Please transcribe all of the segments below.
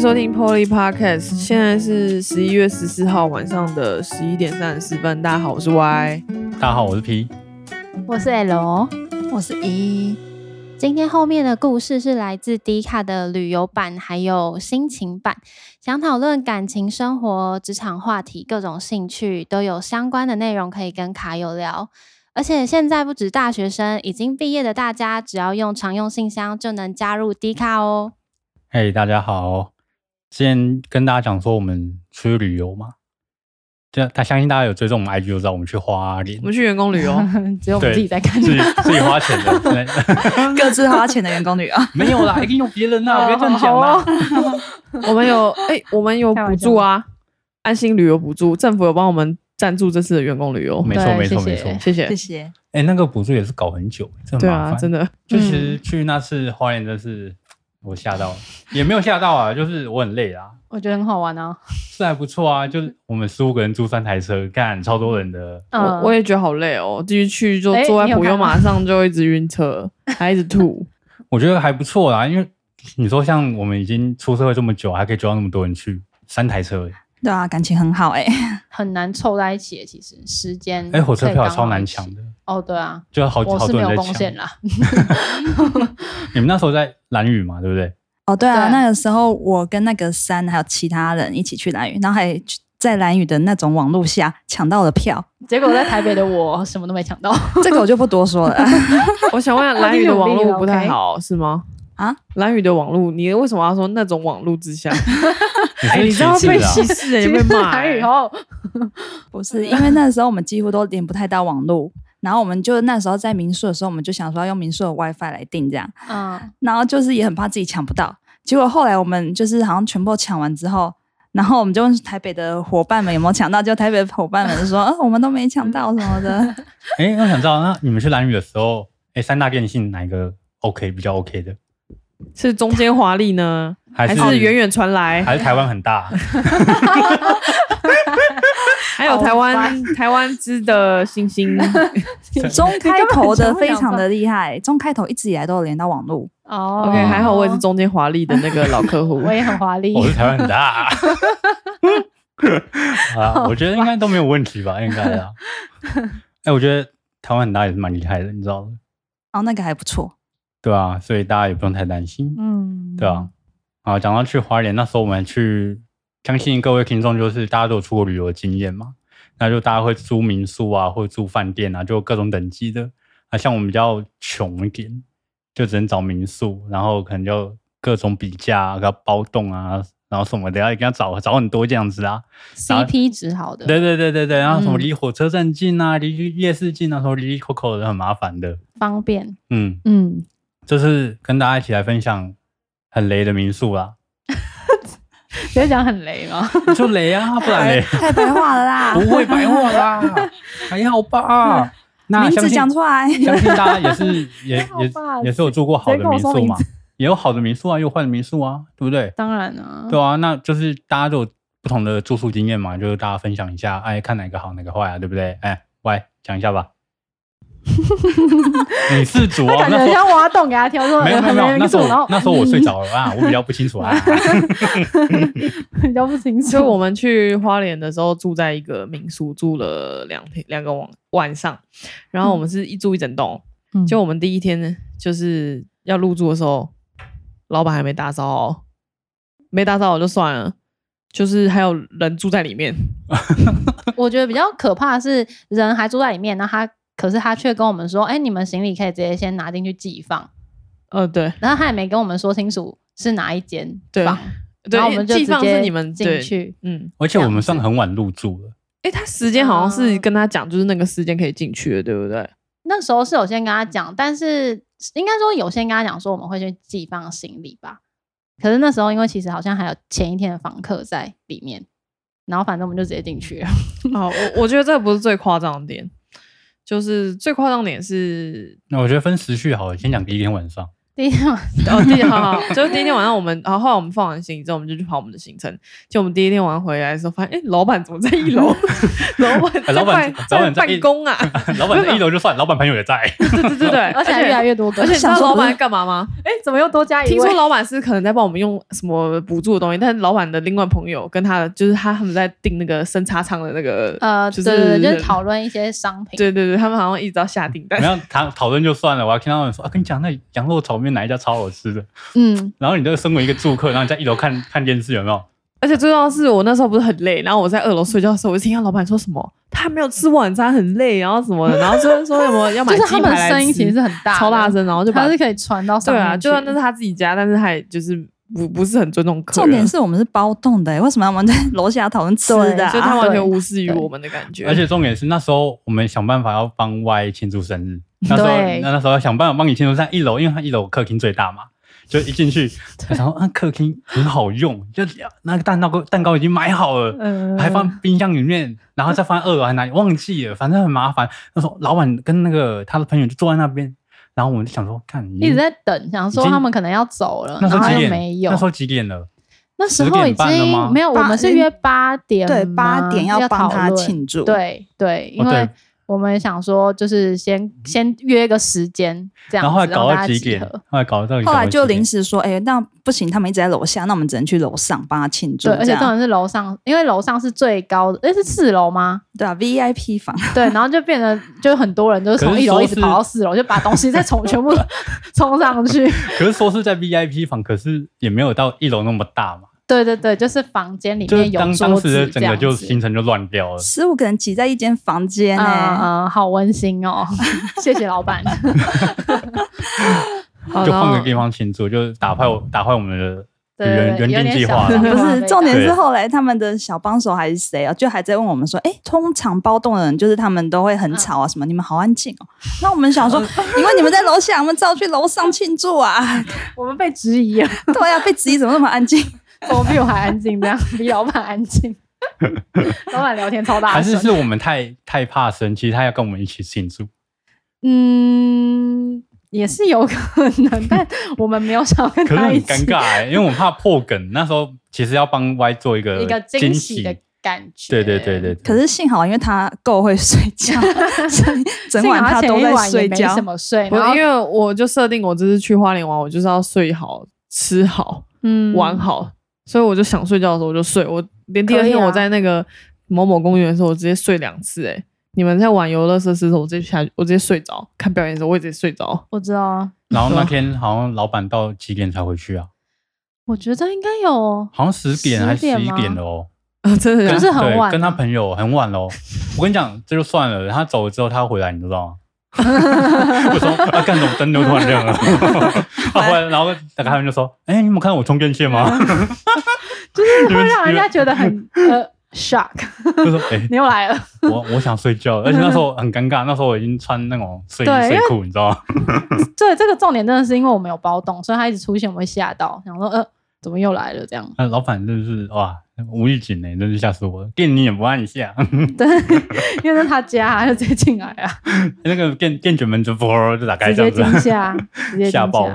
收听 Polly Podcast，现在是十一月十四号晚上的十一点三十四分。大家好，我是 Y。大家好，我是 P。我是 L，我是一。今天后面的故事是来自迪卡的旅游版，还有心情版。想讨论感情生活、职场话题，各种兴趣都有相关的内容可以跟卡友聊。而且现在不止大学生，已经毕业的大家，只要用常用信箱就能加入 D 卡哦。嘿，大家好，先跟大家讲说，我们出去旅游嘛。这他相信大家有追踪我们 IG 就知道，我们去花莲我，们去员工旅游，只有我们自己在看。自己自己花钱的，对 各自花钱的员工旅游，没有啦，一定有别人啦，不要这样讲好啦哦。我们有哎、我们有补助啊，安心旅游补助，政府有帮我们赞助这次的员工旅游，没错，对没错，没错。谢谢谢。谢。哎，那个补助也是搞很久，真麻烦。真的，就其实去那次花莲，真是我吓到，也没有吓到啊，就是我很累啊。我觉得很好玩啊。是还不错啊，就是我们十五个人租三台车，干超多人的。我我也觉得好累哦，继续去就哎坐在普悠你有看吗马上就一直晕车，还一直吐。我觉得还不错啦，因为你说像我们已经出社会这么久，还可以揪到那么多人去，三台车欸，对啊，感情很好哎、很难凑在一起，其实时间哎、火车票超难抢的，哦，对啊，就好好我是没有多人在抢。贡献啦。你们那时候在蓝屿嘛，对不对？哦，对啊，对那个时候我跟那个三还有其他人一起去蓝屿，然后还在蓝屿的那种网络下抢到了票，结果在台北的我什么都没抢到。这个我就不多说了。我想问，蓝屿的网络不太 好是吗？啊，蓝宇的网络，你为什么要说那种网络之下？哎、你你知道被歧视视、欸，你被骂、台语欸。后，不是，因为那时候我们几乎都连不太到网络，然后我们就那时候在民宿的时候，我们就想说要用民宿的 WiFi 来订这样，嗯，然后就是也很怕自己抢不到。结果后来我们就是好像全部抢完之后，然后我们就问台北的伙伴们有没有抢到，就台北的伙伴们就说、啊、我们都没抢到什么的。哎、我想知道，那你们去蓝屿的时候，哎、三大电信哪一个 OK 比较 OK 的？是中间华丽呢，还是远远传来？还是台湾很大？还有台湾台湾之的星星，中开头的非常的厉害，中开头一直以来都有连到网络。哦 OK，还好我也是中间华丽的那个老客户 我。也很华丽我。是台湾很大。啊，我觉得应该都没有问题吧，应该啊。哎、我觉得台湾很大也是蛮厉害的，你知道吗，哦，那个还不错。对啊，所以大家也不用太担心。嗯，对啊，啊，讲到去花莲，那时候我们去，相信各位听众就是大家都有出国旅游的经验嘛，那就大家会租民宿啊，或者住饭店啊，就各种等级的。啊，像我们比较穷一点，就只能找民宿，然后可能就各种比价啊，要包栋啊，然后什么的，要一定要找找很多这样子啊。CP 值好的，对对对对对，然后什么嗯离火车站近啊，离夜市近啊，什么离离口口的很麻烦的。方便。嗯，嗯，这是跟大家一起来分享很雷的民宿啦，直接讲很雷吗？就雷啊，不然雷。太白话了啦 不，会白话啦，还好吧？那名字相信讲出来。相信大家也是也也也是有住过好的民宿嘛也有好的民宿啊，也有坏的民宿啊，对不对？当然啊，对啊，那就是大家都有不同的住宿经验嘛，就是大家分享一下，哎，看哪个好哪个坏啊，对不对？哎，喂，讲一下吧。你是主哦，感觉那时候很像挖洞给他跳，说没有没有 没有，那时候我那时候我睡着了啊，我比较不清楚啊。比较不清楚。就我们去花莲的时候，住在一个民宿，住了两天两个晚晚上，然后我们是一住一整栋。嗯就我们第一天呢，就是要入住的时候，老板还没打扫好，没打扫我就算了，就是还有人住在里面。我觉得比较可怕的是人还住在里面，那他可是他却跟我们说，哎，你们行李可以直接先拿进去寄放，呃，对然后他也没跟我们说清楚是哪一间对放，对然后我们就寄放直接是你们进去。嗯，而且我们算很晚入住了，哎，他时间好像是嗯跟他讲，就是那个时间可以进去的，对不对？那时候是有先跟他讲，但是应该说有先跟他讲说我们会去寄放行李吧。可是那时候因为其实好像还有前一天的房客在里面，然后反正我们就直接进去了。哦，我我觉得这个不是最夸张的点，就是最夸张点是那我觉得分时序好了，先讲第一天晚上。第一天晚哦，第一天好好，就是第一天晚上我们，然后后来我们放完行李之后，我们就去跑我们的行程。就我们第一天晚上回来的时候，发现哎，老板怎么在一楼？老板在老板办老板在办公啊？老板在一楼就算，老板朋友也在。对对对对，而且还越来越多个而且你知道想说老板在干嘛吗？哎，怎么又多加一位？听说老板是可能在帮我们用什么补助的东西，但是老板的另外朋友跟他的就是他他们在订那个生叉仓的那个呃，就对对对，是就是讨论一些商品。对对对，他们好像一直要下订单没。有讨讨论就算了，我还听到他们说啊，跟你讲那羊肉炒面哪一家超好吃的。嗯，然后你就身为一个住客，然后你在一楼看 看电视，有没有？而且最重要的是，我那时候不是很累，然后我在二楼睡觉的时候，我就听到老板说什么他还没有吃晚餐，很累，然后什么的，然后说说什么要买鸡就是他们声音其实是很大，超大声，然后就把它是可以传到上对啊，就算那是他自己家，但是他也就是不不是很尊重客人，重点是我们是包栋的、欸，为什么我们在楼下讨论吃的、对啊？就他完全无视于我们的感觉，而且重点是那时候我们想办法要帮 Y 庆祝生日，那时候那那时候想办法帮你庆祝，在一楼，因为他一楼客厅最大嘛，就一进去，然后啊客厅很好用，就那个蛋糕蛋糕已经买好了，嗯，还放冰箱里面，然后再放在二楼还哪里忘记了，反正很麻烦。那时候老板跟那个他的朋友就坐在那边，然后我们就想说，看一直在等，想说他们可能要走了，那时候然后几点？又没有那时。候几点了那时候已经没有，我们是约八点，对八点要帮他庆祝，，对对，因为我们想说就是先先约个时间这样子，然后后来搞到几点集合？后来搞到后来就临时时说，哎、那不行，他们一直在楼下，那我们只能去楼上帮他庆祝，对，而且重点是楼上，因为楼上是最高的，诶，是四楼吗？对啊，VIP 房，对，然后就变得就很多人就是从一楼一直跑到四楼，就把东西再从 全部 冲上去。可是说是在 VIP 房，可是也没有到一楼那么大嘛，对对对，就是房间里面有当当时桌子的整个就行程就乱掉了。十五个人挤在一间房间呢、嗯嗯，好温馨哦，谢谢老板。就换个地方庆祝，就打坏我打坏我们的原原定计划不是，重点是对后来他们的小帮手还是谁啊，就还在问我们说，哎、通常包栋的人就是他们都会很吵啊，什么你们好安静哦。那我们想说，因为你们在楼下，我们只好去楼上庆祝啊。我们被质疑啊，对啊，被质疑怎么那么安静？怎么比我还安静？这样比老板安静。老板聊天超大声还是，是我们太太怕生气，他要跟我们一起庆祝。嗯，也是有可能，但我们没有想可是很他一起尴尬哎、因为我怕破梗。那时候其实要帮 Y 做一个一个惊惊喜的感觉。对对对对，可是幸好，因为他够会睡觉，整整晚幸好他都在前一晚也睡觉没什。么睡，然后我因为我就设定我这次去花莲玩，我就是要睡好、吃好、嗯玩好，所以我就想睡觉的时候我就睡。我连第二天我在那个某某公园的时候，我直接睡两次、欸。你们在玩游乐设施的时候，我直接下去，我直接睡着；看表演的时候，我也直接睡着。我知道啊，然后那天好像老板到几点才回去啊？我觉得应该有好像十点还是十10点吗一点了哦。啊，真的就是很晚啊跟他朋友很晚喽。我跟你讲，这就算了，他走了之后他回来，你知道吗？我说啊，干什么灯都突然亮了？啊，回来然后打开他们就说：“哎、你有没有看到我充电线吗？” 就是你们会让人家觉得很呃 shock，就说：“哎、你又来了。我我想睡觉。”而且那时候很尴尬，那时候我已经穿那种睡衣睡裤，你知道吗？对，这个重点真的是因为我没有包动，所以他一直出现，我们会吓到，想说呃怎么又来了这样。那老板真的是哇，无预警呢，真是吓死我了！电你也不按一下，对，因为那是他家，他就直接进来啊，那个电电卷门就啵就打开直接这样子，惊吓，直接惊 吓爆。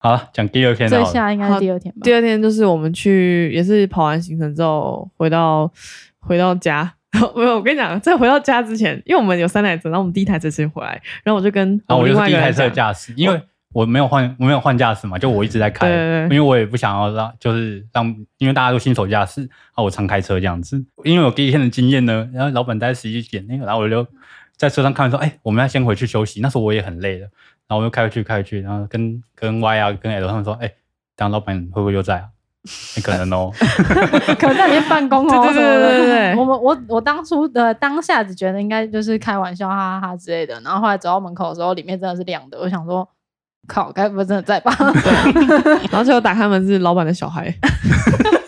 好了，讲第二天了。吓应该是第二天吧？第二天就是我们去，也是跑完行程之后回到回到家。没有，我跟你讲，在回到家之前，因为我们有三台车，然后我们第一台车先回来，然后我就跟然后我另就是第一台车驾驶，因为我没有换，我没有换驾驶嘛，就我一直在开，因为我也不想要让，就是让，因为大家都新手驾驶，啊，我常开车这样子，因为我第一天的经验呢，然后老板在十一点那个，然后我就在车上看说，哎，我们要先回去休息，那时候我也很累了，然后我就开回去开回去，然后跟跟 Y 啊跟 L 他们说，哎，当老板会不会又在啊？很可能哦，可能在里面办公哦，对对对对对对。我们我我当初的当下只觉得应该就是开玩笑，哈哈哈之类的。然后后来走到门口的时候，里面真的是亮的，我想说，靠，该不会真的在吧？然后最后打开门是老板的小孩，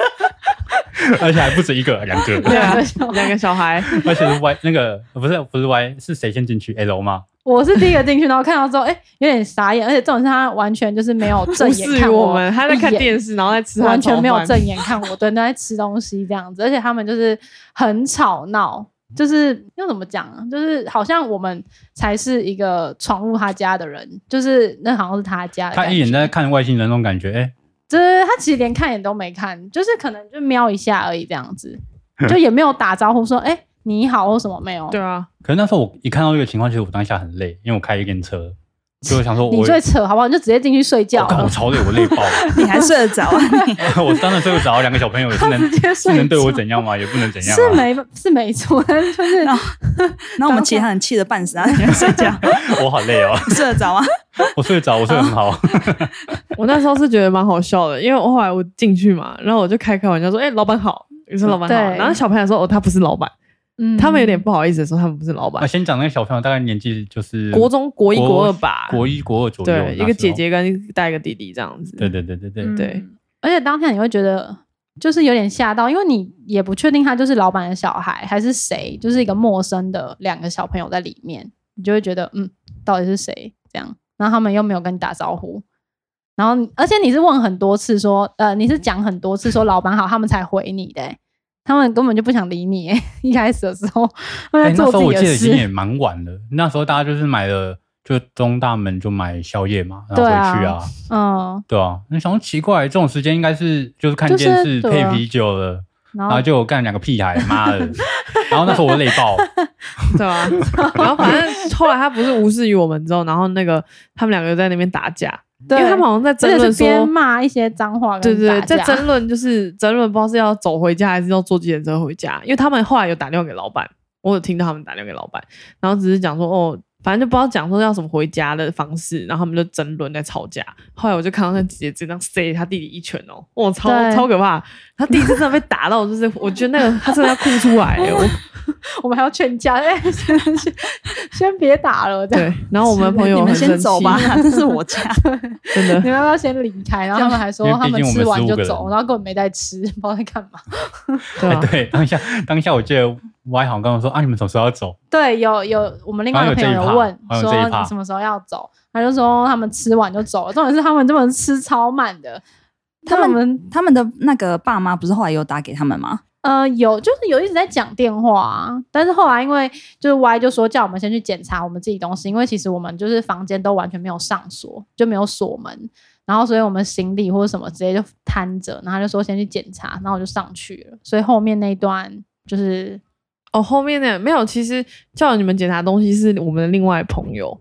而且还不止一个，两个，对啊两个小孩，两个小孩，而且是 Y 那个不是不是 Y 是谁先进去？L 吗？我是第一个进去，然后看到之后，哎、有点傻眼，而且重点是他完全就是没有正眼看我们，他在看电视，然后在吃完全没有正眼看我，对，都在吃东西这样子，而且他们就是很吵闹，就是要怎么讲啊？就是好像我们才是一个闯入他家的人，就是那好像是他家的。他一眼在看外星人那种感觉，哎、就是他其实连看也都没看，就是可能就瞄一下而已，这样子，就也没有打招呼说“哎、你好”或什么没有。对啊，可是那时候我一看到这个情况，其实我当下很累，因为我开一根车，就我想说我，你最扯好不好？你就直接进去睡觉了我超累，我累爆了。你还睡得着啊？我当然睡不着，两个小朋友 也是能直接睡是能对我怎样吗？也不能怎样、啊。是没是没错，但是就是然后然后我们其他人气得半死，然后你在睡觉，我好累哦，睡得着吗？我睡得着，我睡得很好。我那时候是觉得蛮好笑的，因为我后来我进去嘛，然后我就开开玩笑说：“哎、老板好。”你说老板好，然后小朋友说：“哦，他不是老板。嗯他们有点不好意思说他们不是老板那。先讲那个小朋友，大概年纪就是国中国一国二吧，国一国二左右。对，一。个姐姐跟带一个弟弟这样子。对对对对对，嗯对而且当下你会觉得就是有点吓到，因为你也不确定他就是老板的小孩还是谁，就是一个陌生的两个小朋友在里面，你就会觉得嗯，到底是谁这样？然后他们又没有跟你打招呼，然后而且你是问很多次说，呃，你是讲很多次说老板好，他们才回你的欸、他们根本就不想理你、欸。一开始的时候，那时候我。记得已经也蛮晚了。那时候大家就是买了，就东大门就买宵夜嘛，然后回去啊，嗯，对啊。那想说奇怪，这种时间应该是就是看就是电视配啤酒了，然后然后就有干两个屁孩，妈的！然后那时候我累爆，对啊，然后反正后来他不是无视于我们之后，然后那个他们两个在那边打架，因对为他们好像在争论是边说，骂一些脏话对对对，在争论就是争论，不知道是要走回家还是要坐计程车回家，因为他们后来有打电话给老板，我有听到他们打电话给老板，然后只是讲说哦。反正就不知道讲说要什么回家的方式，然后他们就争论在吵架。后来我就看到那姐姐这样塞他弟弟一拳哦，哇，超超可怕！他弟弟真的被打到，就是我觉得那个他真的要哭出来欸。我 我们还要劝架，哎，先先先别打了，对，然后我们朋友你们先走吧，这是我家。真的你们要不要先离开？然后他们还说他们吃完就走，然后根本没在吃，不知道在干嘛。对啊哎，对，当下当下我记得 Y 好像跟我说啊，你们什么时候要走？对，有有我们另外一个朋友有问说你什么时候要走，他就说他们吃完就走了。重点是他们根本吃超慢的，他们们他们的那个爸妈不是后来有打给他们吗？呃，有就是有一直在讲电话啊，但是后来因为就是 Y 就说叫我们先去检查我们自己东西，因为其实我们就是房间都完全没有上锁，就没有锁门，然后所以我们行李或者什么直接就摊着，然后就说先去检查，然后我就上去了，所以后面那一段就是哦，后面那没有，其实叫你们检查东西是我们的另外朋友，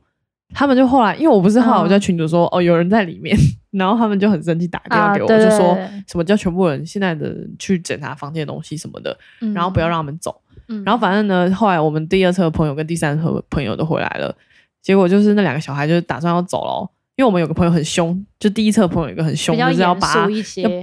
他们就后来，因为我不是后来我在群主说、哦有人在里面，然后他们就很生气打电话给我，啊对对。就说什么叫全部人现在的人去检查房间的东西什么的，嗯然后不要让他们走。嗯。然后反正呢，后来我们第二车的朋友跟第三车的朋友都回来了，结果就是那两个小孩就是打算要走了，因为我们有个朋友很凶，就第一车的朋友有一个很凶，就是要把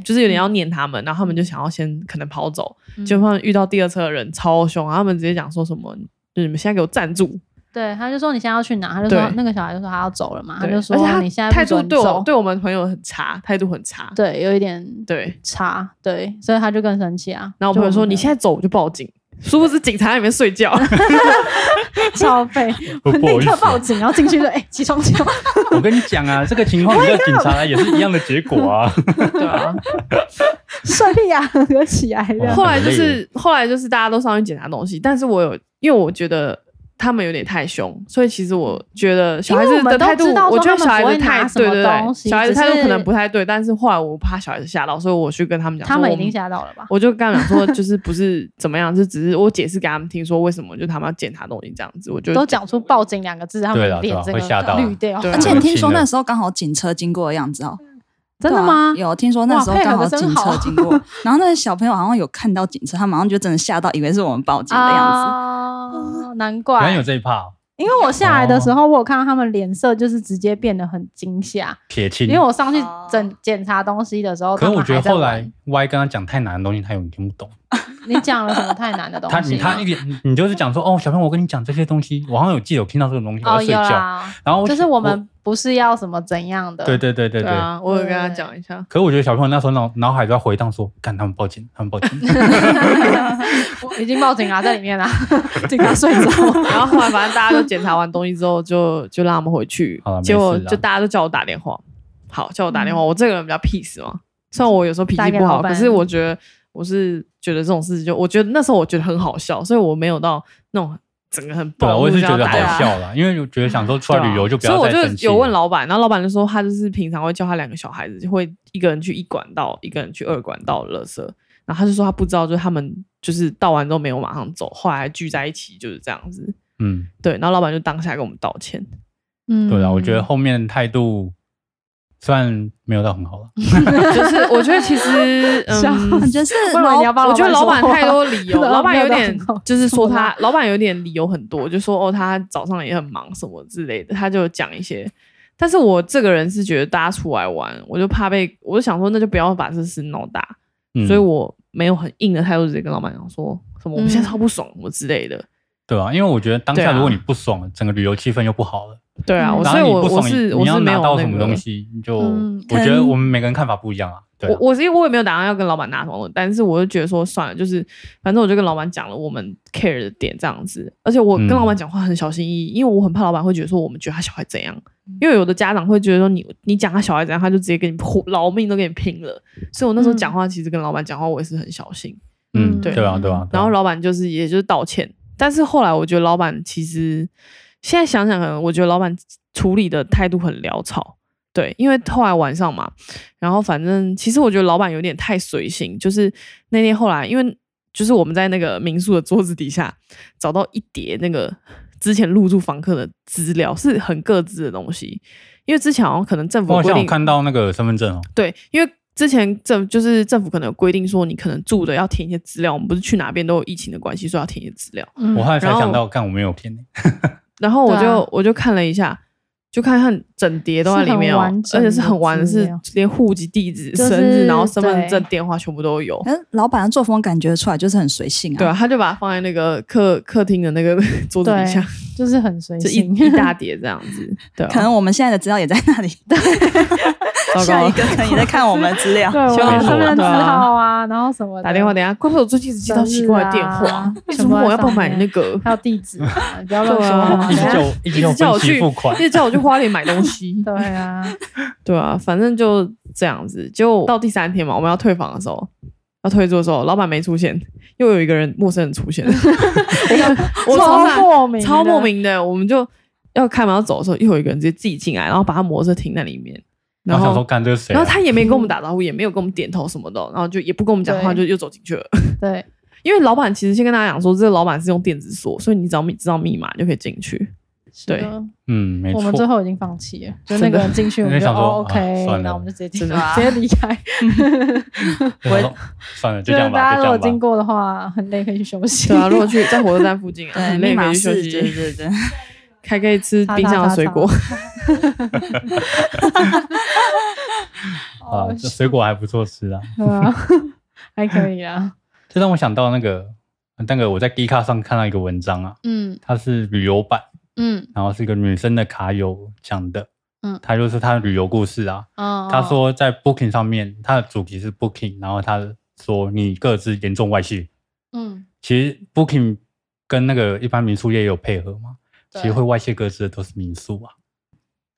就是有点要撵他们，然后他们就想要先可能跑走，嗯。结果他们遇到第二车的人超凶，然后他们直接讲说什么，就你们现在给我站住，对，他就说你现在要去哪？他就说那个小孩就说他要走了嘛，他就说而且你现在态度对我走对我们朋友很差，态度很差，对，有一点对。差，对，所以他就更生气啊。然后我朋友说你现在在走我就报警，殊不知警察在里面睡觉 超废，立刻报警，然后进去说哎起床起床，我跟你讲啊，这个情况你叫警察来也是一样的结果啊。对啊。睡屁啊，合起来的。后来就是后来就是大家都上去检查东西，但是我有因为我觉得他们有点太凶，所以其实我觉得小孩子的态度我觉得小孩子态拿什么对对对东，西小孩子只态度可能不太对，但是后来我怕小孩子吓到，所以我去跟他们讲，他们已经吓到了吧？我就跟他们讲说，就是不是怎么样，就只是我解释给他们听，说为什么就他们要检查东西这样子，我就都讲出报警两个字，他们脸整会吓到个绿掉。而且听说那时候刚好警车经过的样子哦。真的吗？有听说那时候刚好警车经过，然后那个小朋友好像有看到警车，他马上就真的吓到，以为是我们报警的样子。哦，难怪原来有，这一趴，因为我下来的时候，我有看到他们脸色就是直接变得很惊吓，撇清。因为我上去哦整检查东西的时候，可是我觉得后来玩 Y 跟他讲太难的东西，他有点听不懂。你讲了什么太难的东西他？你他一点，你你就是讲说哦，小朋友，我跟你讲这些东西，我好像有记得有听到这种东西，我睡觉。然后就是我们不是要什么怎样的，对对对对对。啊，我有跟他对讲一下，可是我觉得小朋友那时候脑脑海都在回荡说，干他们报警，他们报警。我 已经报警了，在里面啦，警察睡着。然后后来反正大家都检查完东西之后，就就让他们回去好了，结果就大家都叫我打电话，好叫我打电话，我这个人比较 peace 嘛，虽然我有时候脾气不好，可是我觉得我是觉得这种事情就，我觉得那时候我觉得很好笑，所以我没有到那种整个很对啊，我也是觉得好笑啦，因为我觉得想说出来旅游就不所以我就有问老板，然后老板就说他就是平常会叫他两个小孩子，就会一个人去一管道，一个人去二管道垃圾。然后他就说他不知道，就是他们就是倒完之后没有马上走，后来聚在一起就是这样子。嗯，对，然后老板就当下跟我们道歉。嗯对啊，我觉得后面态度虽然没有到很好了，就是我觉得其实 嗯，就是我觉得老板太多理由，老板有点就是说他，老板有点理由很多，就说哦他早上也很忙什么之类的，他就讲一些。但是我这个人是觉得大家出来玩，我就怕被，我就想说那就不要把这事闹大，嗯，所以我没有很硬的态度直接跟老板讲说什么我们现在嗯超不爽什么之类的。对啊，因为我觉得当下如果你不爽，整个旅游气氛又不好了。对啊，所以我我后你不爽，你你要是我是没有拿到什么那个东西，你就嗯我觉得我们每个人看法不一样啊。对啊。我我是因为我也没有打算要跟老板拿什么，但是我就觉得说算了，就是反正我就跟老板讲了我们 care 的点这样子，而且我跟嗯老板讲话很小心翼翼，因为我很怕老板会觉得说我们觉得他小孩怎样，因为有的家长会觉得说你你讲他小孩怎样，他就直接跟你活劳命都跟你拼了，所以我那时候嗯。讲话其实跟老板讲话我也是很小心，嗯，对。对啊，对啊。对啊。然后老板就是也就是道歉，但是后来我觉得老板其实现在想想，可能我觉得老板处理的态度很潦草。对，因为后来晚上嘛，然后反正其实我觉得老板有点太随性，就是那天后来，因为就是我们在那个民宿的桌子底下找到一叠那个之前入住房客的资料，是很各自的东西，因为之前好像可能政府我好像看到那个身份证哦，对，因为之前政就是政府可能有规定说，你可能住的要填一些资料，我们不是去哪边都有疫情的关系，所以要填一些资料。嗯我后来才想到，看我没有填欸然后我就、啊我就看了一下，就看看整叠都在里面哦、而且是很完整，是连户籍地址、就是生日，然后身份证、电话全部都有。嗯老板的作风感觉出来就是很随性啊。对啊，他就把它放在那个客客厅的那个 桌子底下，就是很随性一大叠这样子。对、啊，可能我们现在的资料也在那里。糟 糕下一了个可能也在看我们的资料。对，我希望的身份证号啊，然后什么打电话，等下，怪不得我最近一直接到奇怪的电话。生日啊，一直问我要不要买那个，还有地址不要乱对说啊。一直叫我一一直叫我去，付款。一，直叫我去花店买东西。对啊，对啊，反正就这样子。就到第三天嘛，我们要退房的时候，要退租的时候，老板没出现，又有一个人陌生人出现。我超莫名超莫名的，我们就要开门要走的时候，又有一个人直接自己进来，然后把他摩托车停在里面，然然后想说。干这个谁啊？然后他也没跟我们打招呼，也没有跟我们点头什么的，然后就也不跟我们讲话，就又走进去了。对，因为老板其实先跟大家讲说，这个老板是用电子锁，所以你只要密知道密码就可以进去。对嗯，没错我们最错，后已经放弃了，就那个人进去，我们就 OK，啊 算了然后我们就直接进直接离开。我算了，就就是这样吧，大家如果。经过的话，很累可以去休息。对啊，如果去在火车站附近啊，很累可以去休息。对对对。还可以吃冰箱的水果。啊，这水果还不错吃啊。对啊，还可以啊。这让我想到那个那个我在 D 卡上看到一个文章啊，嗯它是旅游版，嗯然后是一个女生的卡友讲的，嗯她就是她的旅游故事啊。哦，她说在 Booking 上面，她的主题是 Booking，然后她说你各自严重外泄。嗯，其实 Booking 跟那个一般民宿业也有配合嘛，对其实会外泄各自的都是民宿啊，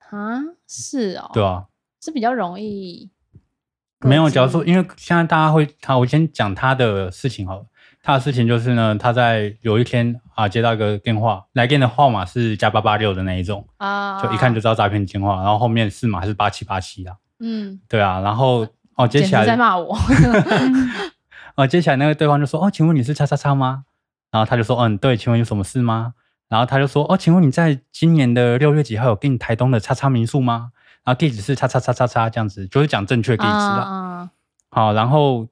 啊，是哦，对啊，是比较容易。没有，假如说，因为现在大家会，他我先讲他的事情好了。他的事情就是呢，他在有一天啊接到一个电话，来电的号码是加八八六的那一种，啊，就一看就知道诈骗电话，然后后面四码是八七八七啊，嗯，对啊，然后哦接起简直在来，骂我。哦接起来那个对方就说哦，请问你是叉叉叉吗？然后他就说嗯对，请问有什么事吗？然后他就说哦，请问你在今年的六月几号有订台东的叉叉民宿吗？然后地址是叉叉叉叉叉这样子，就是讲正确地址啦。啊，好，然后，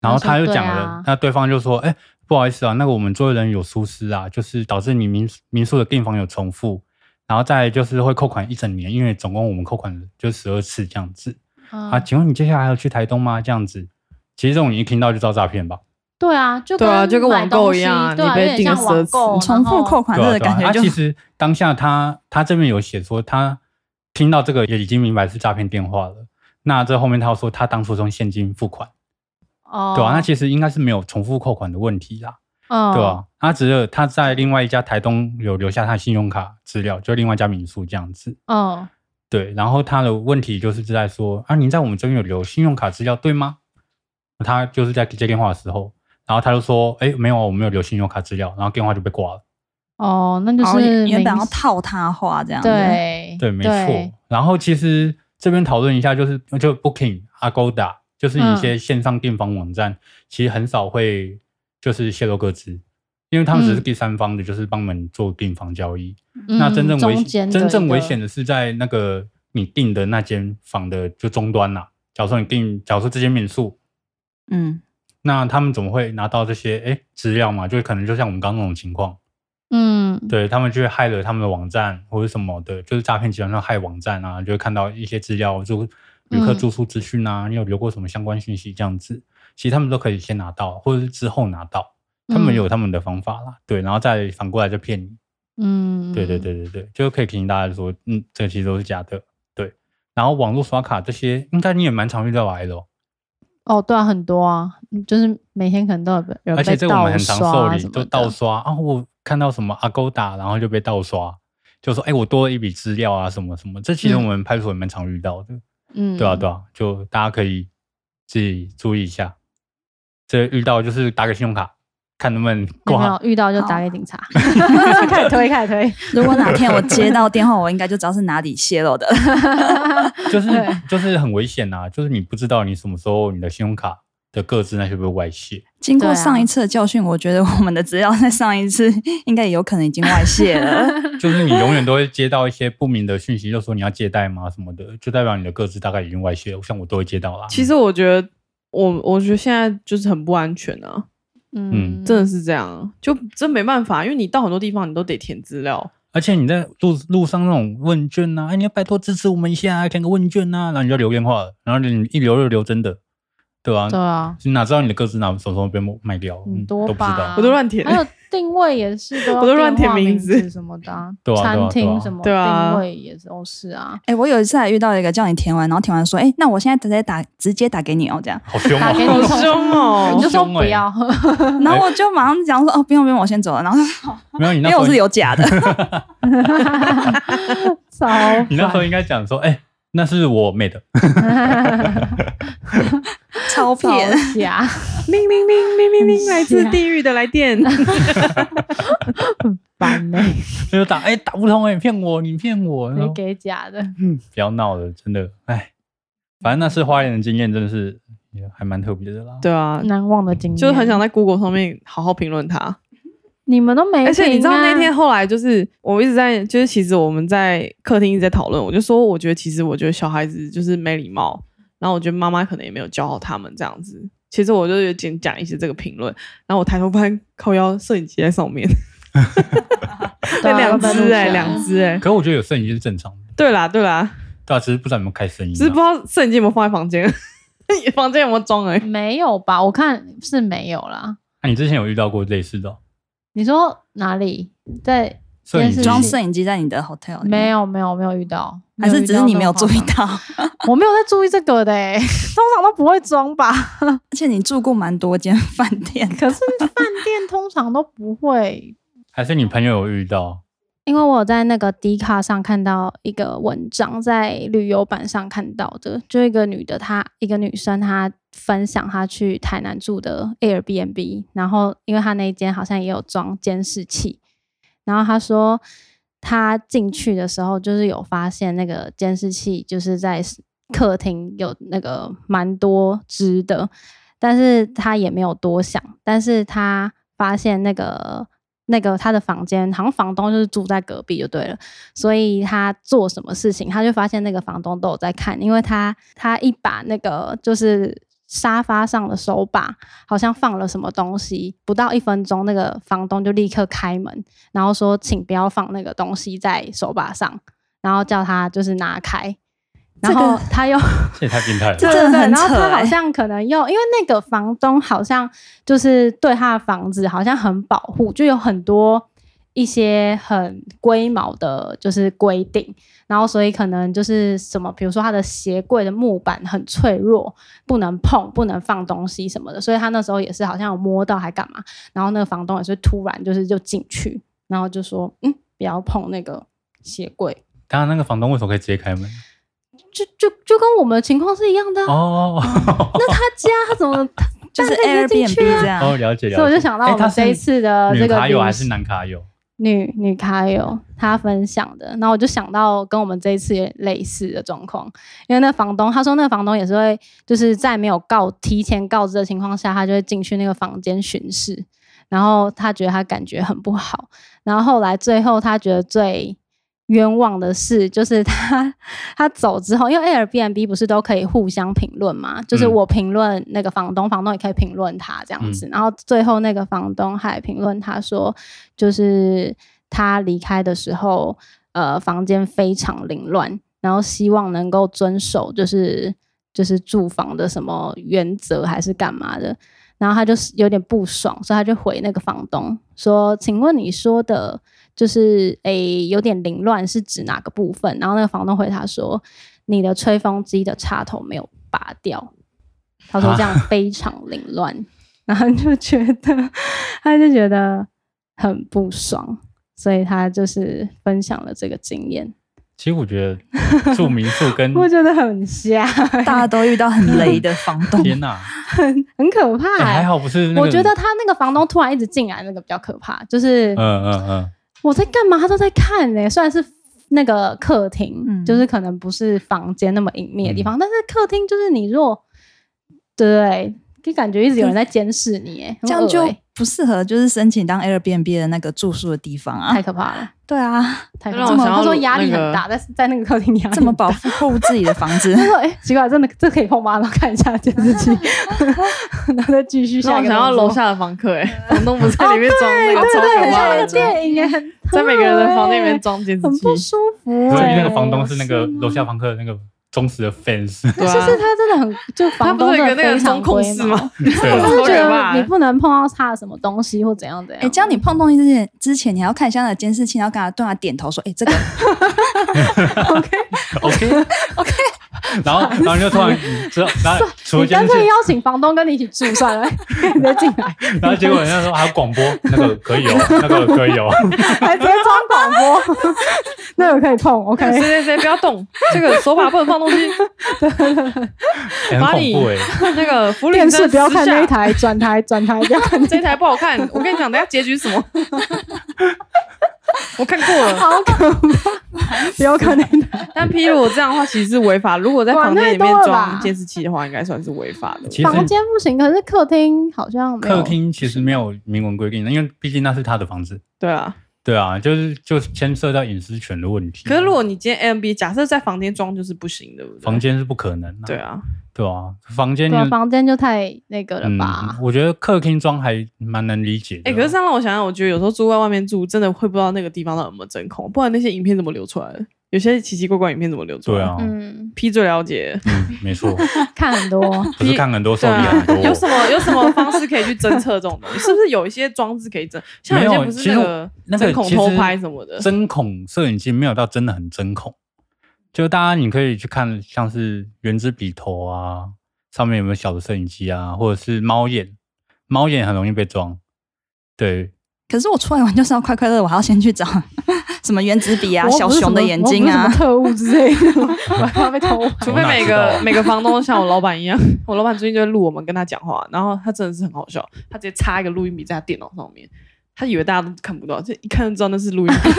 然后他就讲了，对啊那对方就说：“哎、不好意思啊，那个我们作业人有疏失啊，就是导致你民民宿的订房有重复，然后再就是会扣款一整年，因为总共我们扣款就十二次这样子啊。啊，请问你接下来还要去台东吗？这样子，其实这种你一听到就知道诈骗吧？对啊，就对啊就跟买网购东西一样啊对啊你被订了有点像网奢侈购重复扣。款。这个感觉就他其实当下他他这边有写说，他听到这个也已经明白是诈骗电话了。那这后面他又说他当初是用现金付款，哦，对啊，那其实应该是没有重复扣款的问题啦。嗯，对吧、他只是他在另外一家台东有留下他的信用卡资料，就另外一家民宿这样子。嗯，对，然后他的问题就是在说啊，您在我们这边有留信用卡资料对吗？他就是在接电话的时候，然后他就说，哎，没有啊，我没有留信用卡资料，然后电话就被挂了。哦，那就是原本明要套他话这样子，对对，没错。然后其实这边讨论一下，就是就 Booking、Agoda，就是一些线上订房网站，其实很少会就是泄露个资，因为他们只是第三方的，就是帮我们做订房交易。嗯那真正危中间的真正危险的是在那个你订的那间房的就终端呐、假如说你订，假如说这间民宿，嗯，那他们怎么会拿到这些哎资料嘛？就可能就像我们刚刚那种情况，嗯，对他们就会害了他们的网站或者什么的，就是诈骗集团上害网站啊，就会看到一些资料，就旅客嗯。住宿资讯啊，你有留过什么相关讯息这样子，其实他们都可以先拿到，或者是之后拿到，他们嗯。有他们的方法啦，对，然后再反过来就骗你，嗯，对对对对对，就可以提醒大家说，嗯，这个其实都是假的，对，然后网络刷卡这些，应该你也蛮常遇到来的、哦。哦，对啊，很多啊，嗯就是每天可能都有被有而且这个我们很常受理，就啊什么的盗刷啊！我看到什么阿勾打然后就被盗刷，就说哎、我多了一笔资料啊，什么什么。这其实我嗯们派出所也蛮常遇到的，嗯，对啊对啊，就大家可以自己注意一下。这遇到就是打给信用卡，看能不能挂。遇到就打给警察，开始推，开始推，如果哪天我接到电话，我应该就知道是哪里泄露的。就是就是很危险呐、就是你不知道你什么时候你的信用卡的个资那些会不会外泄。经过上一次的教训，我觉得我们的资料在上一次应该也有可能已经外泄了。就是你永远都会接到一些不明的讯息，就说你要借贷吗什么的，就代表你的个资大概已经外泄了。像我都会接到啦。其实我觉得，我我觉得现在就是很不安全啊，嗯，真的是这样啊，就真没办法，因为你到很多地方你都得填资料，而且你在路路上那种问卷呐、啊，哎，你要拜托支持我们一下，填个问卷呐、啊，然后你就留电话了，然后你一留就留真的，对吧、对啊，你哪知道你的歌词哪什么时候被卖掉？很嗯多吧。都不知道。我都乱填。还有定位也是我都乱填名名字什么的啊，对啊对啊餐厅什么对啊。定位也都是啊，哎、我有一次还遇到一个叫你填完，然后填完说，哎、那我现在直接打直接打给你哦，这样，好凶打给你。哦！好凶哦。你就说不要，然后我就马上讲说，哦，不用不用，我先走了。然后没有你那我是有假的，超你那时候应该讲说，哎、那是我妹的，超 超骗。假，铃铃铃铃铃铃，来自地狱的来电。烦呢，那就打哎、打不通哎、骗我，你骗我，然没后给假的，嗯不要闹了，真的，哎，反正那次花莲的经验真的是也还蛮特别的啦。对啊，难忘的经验，就是很想在 Google 上面好好评论它。你们都没、啊，而且你知道那天后来就是我一直在，就是其实我们在客厅一直在讨论，我就说我觉得其实我觉得小孩子就是没礼貌，然后我觉得妈妈可能也没有教好他们这样子。其实我就有讲讲一些这个评论，然后我抬头发现靠腰摄影机在上面，对啊两只哎、都被录下来两只哎，可是我觉得有摄影机是正常的，对啦对啦，对啊，只是不知道有没有开声音、啊。只是不知道摄影机有没有放在房间，房间有没有装而已。没有吧？我看是没有啦。那、你之前有遇到过类似的哦你说哪里在装摄影机在你的 hotel 里面没？有没有没有遇到，还是只是你没有注意到？我没有在注意这个的、欸，通常都不会装吧？而且你住过蛮多间饭店，可是饭店通常都不会，还是你朋友有遇到？因为我在那个 D 卡上看到一个文章，在旅游版上看到的，就一个女的，她一个女生，她分享他去台南住的 Airbnb，然后因为他那一间好像也有装监视器，然后他说他进去的时候，就是有发现那个监视器就是在客厅有那个蛮多只的，但是他也没有多想，但是他发现那个。那个他的房间好像房东就是住在隔壁就对了，所以他做什么事情，他就发现那个房东都有在看，因为他他一把那个就是沙发上的手把好像放了什么东西，不到一分钟，那个房东就立刻开门，然后说请不要放那个东西在手把上，然后叫他就是拿开，然后他又。这也太变态了。这 真的很然后他好像可能又因为那个房东好像就是对他的房子好像很保护，就有很多一些很龟毛的，就是规定。然后所以可能就是什么，比如说他的鞋柜的木板很脆弱，不能碰，不能放东西什么的。所以他那时候也是好像有摸到还干嘛，然后那个房东也是突然就是就进去，然后就说嗯，不要碰那个鞋柜。刚刚那个房东为什么可以直接开门？就就就跟我们的情况是一样的、啊，哦，那他家他怎么他就是当然可以进 Airbnb 去啊这样。哦，了解了解。所以我就想到我们这一次的这个旅卡友还是男卡友？女女卡友她分享的，然后我就想到跟我们这一次也类似的状况，因为那房东他说那房东也是会就是在没有告提前告知的情况下，他就会进去那个房间巡视，然后他觉得他感觉很不好，然后后来最后他觉得最冤枉的事 就是他他走之后，因为 Airbnb 不是都可以互相评论嘛，就是嗯我评论那个房东，房东也可以评论他这样子，然后最后那个房东还评论他说，就是他离开的时候，呃，房间非常凌乱，然后希望能够遵守就是就是住房的什么原则还是干嘛的。然后他就是有点不爽，所以他就回那个房东说：“请问你说的，就是诶有点凌乱是指哪个部分？”然后那个房东回他说：“你的吹风机的插头没有拔掉。”他说这样非常凌乱，然后就觉得 他就觉得很不爽，所以他就是分享了这个经验。其实我觉得住民宿跟 我觉得很瞎，大家都遇到很雷的房东，天哪，很很可怕、哎还好不是那个。我觉得他那个房东突然一直进来，那个比较可怕。就是嗯嗯嗯，我在干嘛，他都在看呢、虽然是那个客厅，嗯。就是可能不是房间那么隐秘的地嗯。方，但是客厅就是你若对就感觉一直有人在监视你、欸，很这样就不适合就是申请当 Airbnb 的那个住宿的地方啊太。可怕了，对啊，太可怕了。他说压力很大，在在那个客厅压力这么保护自己的房子 他，说：“哎、奇怪，真的这可以碰吗？”然后看一下监视器，然后再继续下一个想要楼下的房客，哎，房东不是在里面装那个超对对，很可怕的像那个，电影在每个人的房间里面装监视器很不，舒服所以哎。那个房东是那个楼下房客的那个忠实的 fans。对啊就是，他真的很，就他不房东真的非常中控龟毛室吗？？对啊我是觉得你不能碰到他的什么东西或怎样怎样。哎，这样你碰东西之前之前，你还要看一下他的监视器，然后跟他对他点头说，哎，这个 OK OK，然后然后你就突然你知道，然后 你干脆邀，请房东跟你一起住算了，你再进来，然后结果人家说还有广播，那个可以哦，那个可以哦，还直接装广播，那个可以碰，OK。谁谁谁不要动，这个手把不能放东西，哎把你。那个福利电视不要看那一台，转台转台不要看这一台不好看。我跟你讲，等一下结局是什么？我看过了，好可怕！不要看那台。但譬如我这样的话，其实是违法。如果在房间里面装监视器的话，应该算是违法的。其实房间不行，可是客厅好像没有客厅其实没有明文规定的，因为毕竟那是他的房子。对啊，对啊，就是就牵涉到隐私权的问题。可是如果你今天 M B 假设在房间装，就是不行的，对不对？房间是不可能的、对，啊，对啊，房间对啊房间就太那个了吧嗯？？我觉得客厅装还蛮能理解的。哎、可是这样让我想想，我觉得有时候住在外面住，真的会不知道那个地方到底有没有真空，不然那些影片怎么流出来的？有些奇奇怪怪影片怎么流出来？对啊，嗯，，P 最了解。嗯，没错，看很多，不是看很多受对啊理很多，，有什么有什么方式可以去侦测这种东西？是不是有一些装置可以侦？像有些不是那个那个针孔偷拍什么的？针孔摄影机没有到真的很针孔，就大家你可以去看，像是原子笔头啊，上面有没有小的摄影机啊，或者是猫眼，猫眼很容易被装。对，可是我出来玩就是要快快乐，我还要先去找 什么原子笔啊、小熊的眼睛啊。特务之类的，我怕被偷。除非每个 每个房东都像我老板一样，我老板最近就会录我们跟他讲话，然后他真的是很好笑，他直接插一个录音笔在他电脑上面，他以为大家都看不到，这一看就知道那是录音笔。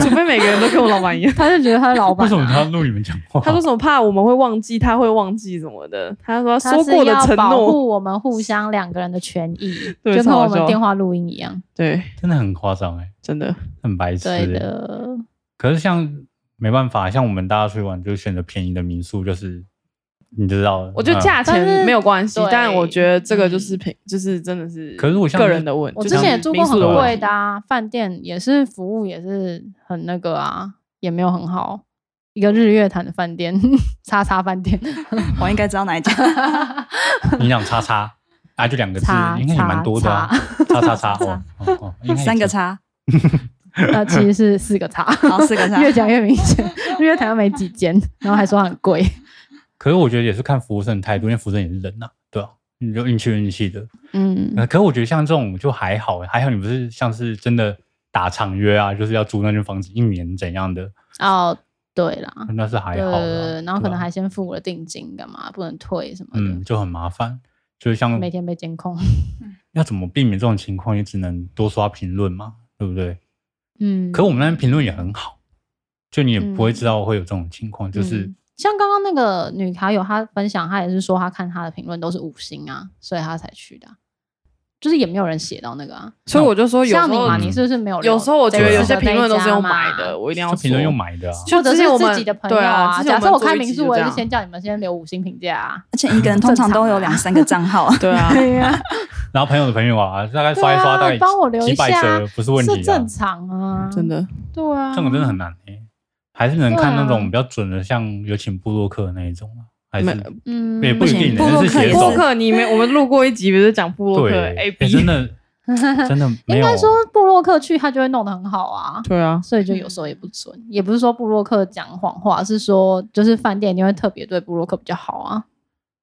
除非每个人都跟我老板一样，他就觉得他是老板、为啊，什么他要录你们讲话？他说什么怕我们会忘记，他会忘记什么的，他说他是说过的要保承诺，护我们互相两个人的权益，就跟我们电话录音一样。对，真的很夸张哎，真的，很白痴、对欸。的，可是像没办法，像我们大家出去玩就选择便宜的民宿，就是你知道的，我觉得嗯价钱没有关系，对但我觉得这个就是平，就是真的是，可是我像个人的问，我之前也住过很贵的啊，饭店也是服务也是很那个啊，也没有很好。一个日月潭的饭店，叉叉饭店，我应该知道哪一家。你讲叉叉啊，就两个字叉，应该也蛮多的啊，叉叉叉哦。三个叉，呃，其实是四个叉，好，四个叉。越讲越明显。日月潭又没几间，然后还说很贵。可是我觉得也是看服务生的态度，因为服务生也是人呐、对吧、你就运气运气的。嗯，呃，可是我觉得像这种就还好，还好你不是像是真的打长约啊，就是要租那间房子一年怎样的。哦，对啦，那是还好啦对对，然后可能还先付了定金，干嘛不能退什么的，嗯就很麻烦。就是像每天被监控。要怎么避免这种情况，也只能多刷评论嘛，对不对？嗯，可我们那边评论也很好，就你也不会嗯知道会有这种情况，就是嗯像刚刚那个女卡友，她分享，她也是说她看她的评论都是五星啊，所以她才去的啊、就是也没有人写到那个啊。所以我就说有时候像你你是不是没有？有时候我觉得有些评论都是用买的，我一定要评论说用买的啊。就或者是我们自己的朋友对啊假设我开民宿，我也是先叫你们先留五星评价啊。而且一个人 通常都有两三个账号，对啊，对啊，然后朋友的朋友啊，大概对刷一刷，大啊，概帮我留一几百下不是问题啊是正。常啊，真的。对啊，这种真的很难诶，还是能看那种比较准的，像有请布洛克那一种啊，还是没嗯，也不一定的，部落客也是那是写手。布洛克，你没我们录过一集，不是讲布洛克对 A 诶 B，真的 真的应该说布洛克去他就会弄得很好啊。对啊，所以就有时候也不准，也不是说布洛克讲谎话，是说就是饭店一定会特别对布洛克比较好啊。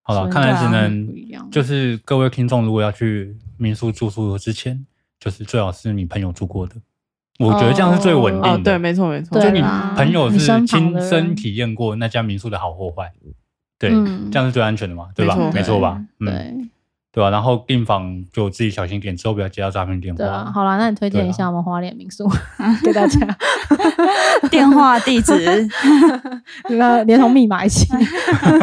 好了，看来只能不一样。就是各位听众，如果要去民宿住宿之前，就是最好是你朋友住过的，我觉得这样是最稳定的。哦，对，没错没错，对就你朋友是亲身体验过那家民宿的好或坏，对，嗯这样是最安全的嘛，对吧？没错没错吧？嗯，对对吧？然后订房就自己小心点，之后不要接到诈骗电对啊，话。好啦，那你推荐一下我们花莲民宿 给大家，电话、地址，那连同密码一起。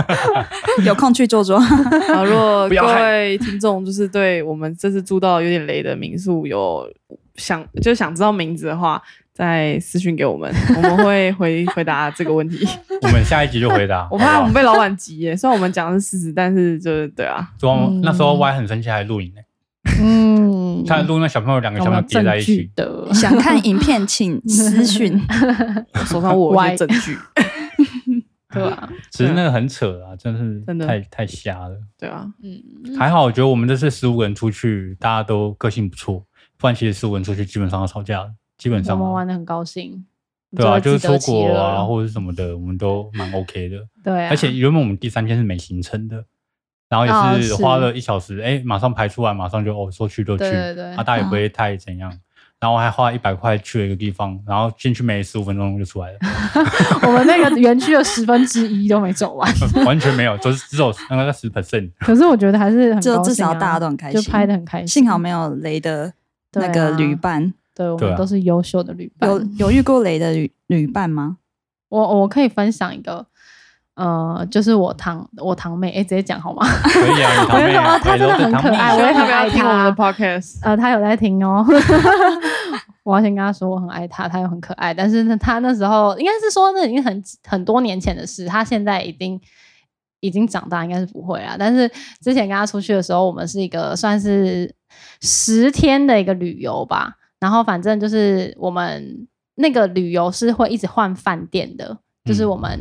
有空去坐坐。好，如果各位听众就是对我们这次住到有点雷的民宿有想就想知道名字的话，再私信给我们，我们会 回回答这个问题。我们下一集就回答。我怕我们被老板急耶，虽然我们讲的是事实，但是就是对啊，昨晚嗯那时候 Y 很生气，还录影呢，嗯，他还录那小朋友两个小朋友叠在一起，的？想看影片请私讯。手上我有一歪些证据，对啊，只是那个很扯啊，真是真的太太瞎了。对啊，嗯，还好，我觉得我们这次十五个人出去，大家都个性不错，不然其实十五出去基本上要吵架，基本上我们玩的很高兴，对啊，就是出国啊或者是什么的，我们都蛮 OK 的。对啊，而且原本我们第三天是没行程的，然后也是花了一小时，哎、马上排出来，马上就哦说去就去，对对对啊，大家也不会太怎样。然后还花一百块去了一个地方，然后进去没十五分钟就出来了，我们那个园区的十分之一都没走完，完全没有，就是只有那个十 percent。可是我觉得还是很就高兴啊至少大家都很开心就拍的很开心。幸好没有雷的那个旅伴，对我们都是优秀的旅伴。有有遇过雷的旅旅伴吗？我我可以分享一个，呃，就是我堂我堂妹，哎，直接讲好吗？可以啊，你 堂妹啊她真的很可爱我我也很爱听我们的 podcast，呃，她有在听哦。我要先跟她说我很爱她，她又很可爱。但是呢，他那时候应该是说那已经很很多年前的事，她现在已经已经长大，应该是不会啦。但是之前跟他出去的时候，我们是一个算是十天的一个旅游吧。然后反正就是我们那个旅游是会一直换饭店的，就是嗯我们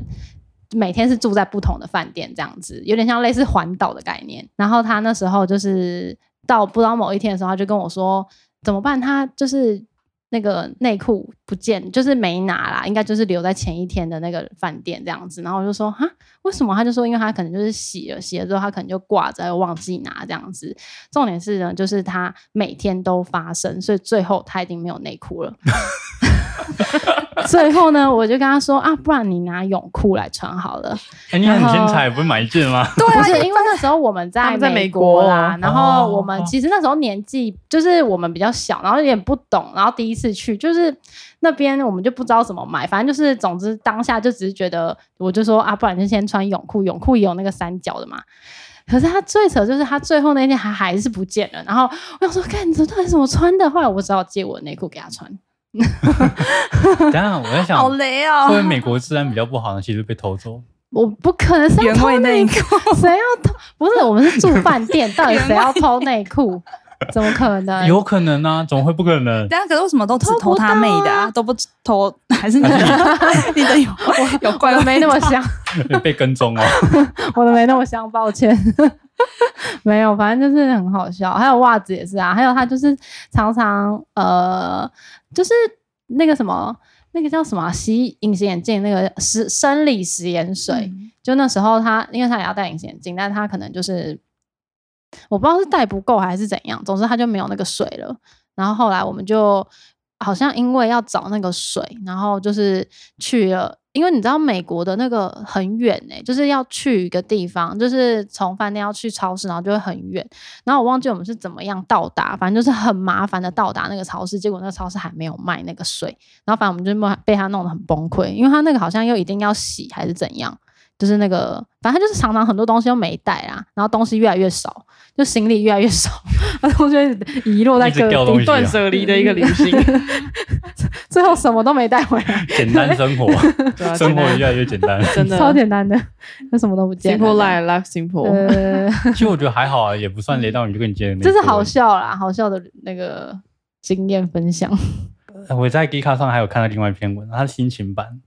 每天是住在不同的饭店这样子，有点像类似环岛的概念。然后他那时候就是到不知道某一天的时候，他就跟我说怎么办？他就是那个内裤不见，就是没拿啦，应该就是留在前一天的那个饭店这样子。然后我就说哈，为什么？他就说因为他可能就是洗了，洗了之后他可能就挂着，又忘记拿这样子。重点是呢，就是他每天都发生，所以最后他已经没有内裤了。最后呢，我就跟他说啊，不然你拿泳裤来穿好了。哎、你很然后精彩，不是买一件吗？对啊，不 是因为那时候我们在在美国啦，然后我哦们其实那时候年纪就是我们比较小，然后有点不懂，然后第一次去就是那边我们就不知道怎么买，反正就是总之当下就只是觉得，我就说啊，不然就先穿泳裤，泳裤也有那个三角的嘛。可是他最扯就是他最后那天还还是不见了，然后我想说，看你这到底怎么穿的？后来我只好借我的内裤给他穿。等一下我在想，好会雷哦不！会美国治安比较不好呢？其实被偷走。我不可能是要偷内裤，谁要偷？不是，我们是住饭店，到底谁要偷内裤？怎么可能？有可能啊，怎么会不可能？大家可是为什么都只偷偷他妹的到啊啊？都不偷，还是你的？你的有 有我怪的没那么香，被跟踪哦。我的没那么香，抱歉。没有，反正就是很好笑。还有袜子也是啊，还有他就是常常呃，就是那个什么，那个叫什么啊、洗隐形眼镜那个实生理食盐水。就那时候他，因为他也要戴隐形眼镜，但他可能就是我不知道是带不够还是怎样，总之他就没有那个水了。然后后来我们就好像因为要找那个水，然后就是去了，因为你知道美国的那个很远哎、就是要去一个地方，就是从饭店要去超市，然后就会很远。然后我忘记我们是怎么样到达，反正就是很麻烦的到达那个超市，结果那个超市还没有卖那个水，然后反正我们就被他弄得很崩溃，因为他那个好像又一定要洗还是怎样。就是那个，反正就是常常很多东西都没带啦，然后东西越来越少，就行李越来越少，然后就遗落在各地，断舍离的一个旅行，最后什么都没带回来，简单生活，啊，生活越来越简单。真的超简单的，就什么都不见了。simple life life simple，呃，其实我觉得还好啊，也不算雷到你就跟你接的那这是好笑啦，好笑的那个经验分享。我在 d 卡上还有看到另外一篇文，它是心情版，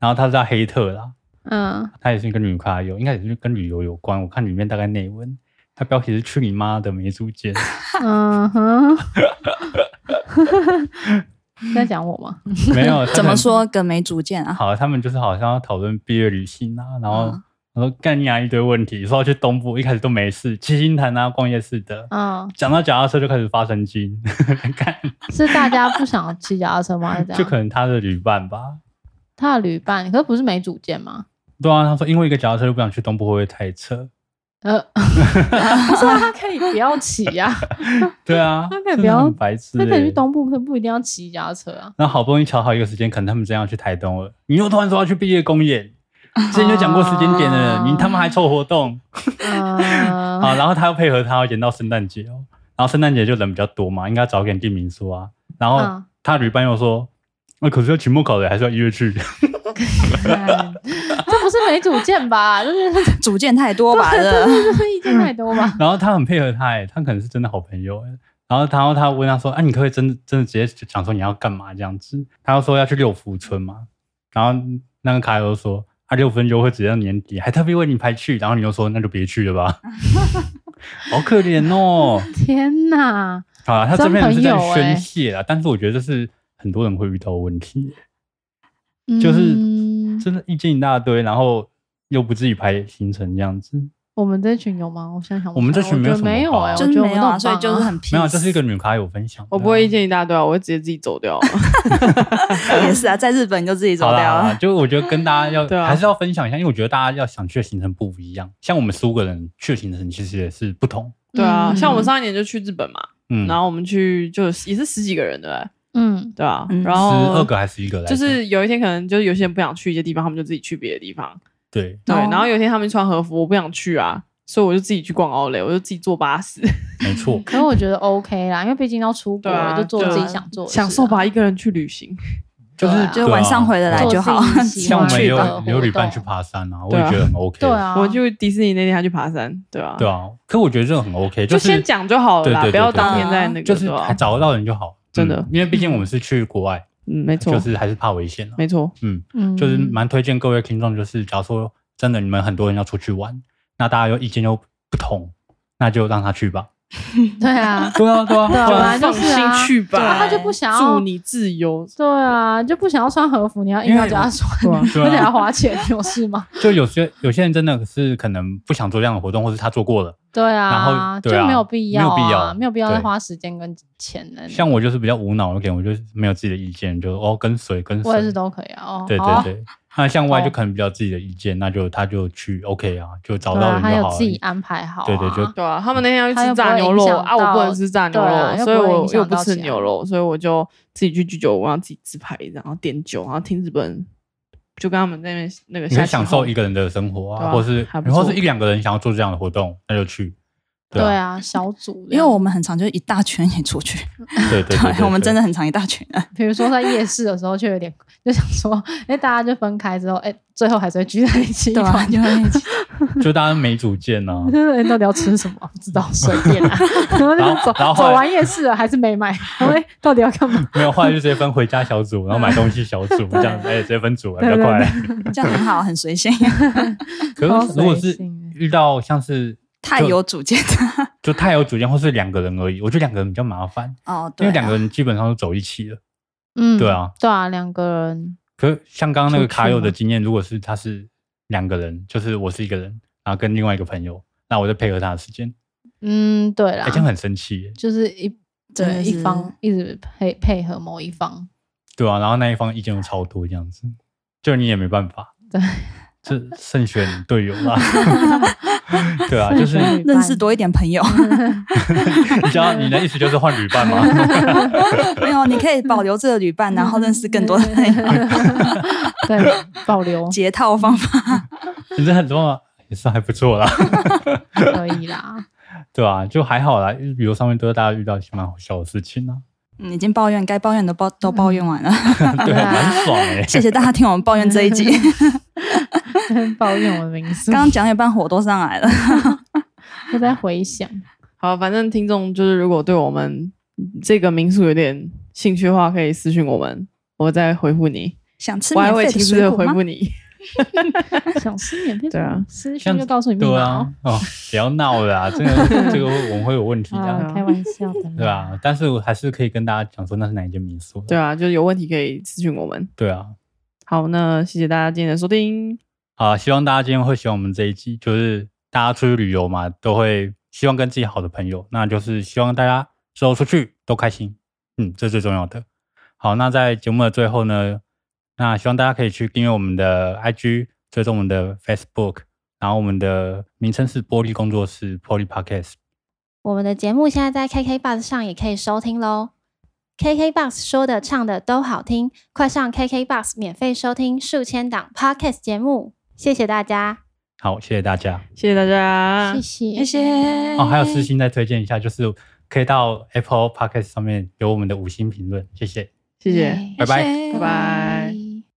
然后它是叫黑特啦，嗯，它也是跟女咖有，应该也是跟旅游有关。我看里面大概内文，它标题是“去你妈的没主见嗯哼，在讲我吗？”，没有怎么？说个没主见啊？好，他们就是好像要讨论毕业旅行啊，然后嗯我说干你啊一堆问题，说要去东部，一开始都没事，七星潭啊，逛夜市的，嗯，讲到脚踏车就开始发神经，看是大家不想骑脚踏车吗？这样？就可能他的旅伴吧。他的旅伴，可是不是没主见吗？对啊，他说因为一个脚踏车就不想去东部，会不会太扯？呃，不 是啊，他可以不要骑呀、对啊，他可以不要白痴、欸，他可以去东部，他不一定要骑脚踏车啊。然后好不容易瞧好一个时间，可能他们真要去台东了，你又突然说要去毕业公演，之前就讲过时间点了，哦你他妈还凑活动嗯，啊！然后他又配合他要延到圣诞节哦，然后圣诞节就人比较多嘛，应该早点订民宿啊。然后嗯他旅伴又说，那、可是要期末考的，还是要一月去。看 这不是没主见吧？就是 主见太多吧？意见太多吧？然后他很配合他、欸，他可能是真的好朋友、欸。然后他，然后他问他说：“啊，你可不可以真的真的直接讲说你要干嘛这样子？”他又说要去六福村嘛。然后那个卡友说：“啊，六分就会直接到年底，还特别为你排去。”然后你又说：“那就别去了吧。”好可怜哦。天哪！好了，他这边是在宣泄啦，但是我觉得这是很多人会遇到的问题，就是嗯真的意见一大堆，然后又不自己排行程这样子。我们这群有吗？我现在想我们这群没有什么没有哎，就我觉得我们都是没有啊，所以就是很没有，这是一个女卡有分享。我不会意见一大堆啊，我会直接自己走掉。也是啊，在日本你就自己走掉了。就我觉得跟大家要、还是要分享一下，因为我觉得大家要想去的行程不一样。像我们十五个人去的行程其实也是不同。对啊，嗯像我们上一年就去日本嘛，嗯，然后我们去就也是十几个人对不对？嗯。对啊，嗯。然十后二个还是一个来着？就是有一天可能就是有些人不想去一些地方，他们就自己去别的地方。对，对，哦。然后有一天他们穿和服，我不想去啊，所以我就自己去逛奥莱，我就自己坐巴士，没错。可是我觉得 OK 啦，因为毕竟要出国对啊了，就做自己想做的事啊，享受吧，一个人去旅行。就是、对啊。就晚上回得来就好做自己喜像我们也有去的也有旅伴动去爬山啊，我对啊。也觉得很 OK。对，啊，我就迪士尼那天他去爬山，对啊，对啊。可我觉得这个很 OK，就是先讲就好了啦，对对对不要当天在那个，就是对吧还找得到人就好，真的嗯因为毕竟我们是去国外，嗯，没错，就是还是怕危险啊。没错，嗯，嗯就是蛮推荐各位听众，就是假如说真的你们很多人要出去玩，那大家又意见又不同，那就让他去吧。对啊，对啊，对啊，本来就放是啊心去吧，对啊他就不想要祝你自由，对啊，就不想要穿和服，你要硬要叫他穿，而且还要花钱，有事吗？就有些有些人真的是可能不想做这样的活动，或是他做过了。对然啊，然后对啊没有必要啊，没有必要没有必要再花时间跟钱的。像我就是比较无脑一点，我就是没有自己的意见，就哦跟随跟随。我也是都可以啊，哦，对对对。那向外哦就可能比较自己的意见，那就他就去 OK 啊，就找到人就好了。自己安排好啊，对对就对啊，他们那天要去吃炸牛肉啊，我不能吃炸牛肉，所以我又不吃牛肉，所以我就自己去居酒屋，然后自己自拍，然后点酒，然后听日本，就跟他们那边那个你可以享受一一个人的生活啊，啊或是然后是一两个人想要做这样的活动，那就去。对啊，啊，小组，因为我们很常就一大圈也出去，对对对 对，我们真的的很常一大圈人。比如说在夜市的时候，就有点就想说，哎，大家就分开之后，哎，最后还是会聚在一起一对啊，团。就在一起 就大家没主见啊。就是到底要吃什么？不知道，随便啊。然后就走后后走完夜市了，还是没买。然后哎，到底要干嘛？没有，后来就直接分回家小组，然后买东西小组这样子，哎，直接分组，比较对对快。这样很好，很随性，可是如果是遇到像是太有主见。的。就太有主见，或是两个人而已，我觉得两个人比较麻烦，哦，对啊，因为两个人基本上都走一起了。嗯，对啊，对啊，两个人，可是像刚刚那个卡友的吗经验，如果是他是两个人，就是我是一个人，然后跟另外一个朋友，那我就配合他的时间，嗯，对啦。哎，这，样很生气。就是一对，一方一直配配合某一方，对啊，然后那一方意见又超多，这样子，就你也没办法，对，这慎选队友啦，对啊，就是认识多一点朋友，你知道你的意思就是换旅伴吗？没有，你可以保留这个旅伴，然后认识更多的朋友，对，保留解套方法。你这很多啊也是还不错啦，可以啦。对啊、就还好啦，旅游上面都是大家遇到一些蛮好笑的事情啊，嗯，已经抱怨该抱怨的抱都抱怨完了，对，对啊蛮爽哎、谢谢大家听我们抱怨这一集。抱怨我的民宿刚，刚讲一半火都上来了，我在回想，好，反正听众就是如果对我们这个民宿有点兴趣的话，可以私信我们，我再回复你。想吃我还免费的会亲自水果吗？回复你。想吃免费对啊私像讯就告诉你密对码哦。，啊哦，不要闹了啊，这个这个我们会有问题的、啊，开玩笑的，对？啊，但是我还是可以跟大家讲说那是哪一间民宿，对啊，就是有问题可以私信我们。对啊，好，那谢谢大家今天的收听。啊，希望大家今天会喜欢我们这一集，就是大家出去旅游嘛，都会希望跟自己好的朋友，那就是希望大家之后出去都开心，嗯，这最重要的。好，那在节目的最后呢，那希望大家可以去订阅我们的 IG，追踪我们的 Facebook，然后我们的名称是玻璃工作室 Poly Podcast。我们的节目现在在 KK Bus 上也可以收听喽。KK Bus 说的唱的都好听，快上 KK Bus 免费收听数千档 Podcast 节目，谢谢大家。好，谢谢大家。谢谢大家，谢谢，谢谢。哦，还有私信再推荐一下，就是可以到 Apple Podcast 上面有我们的五星评论，谢谢。谢谢，拜拜拜拜。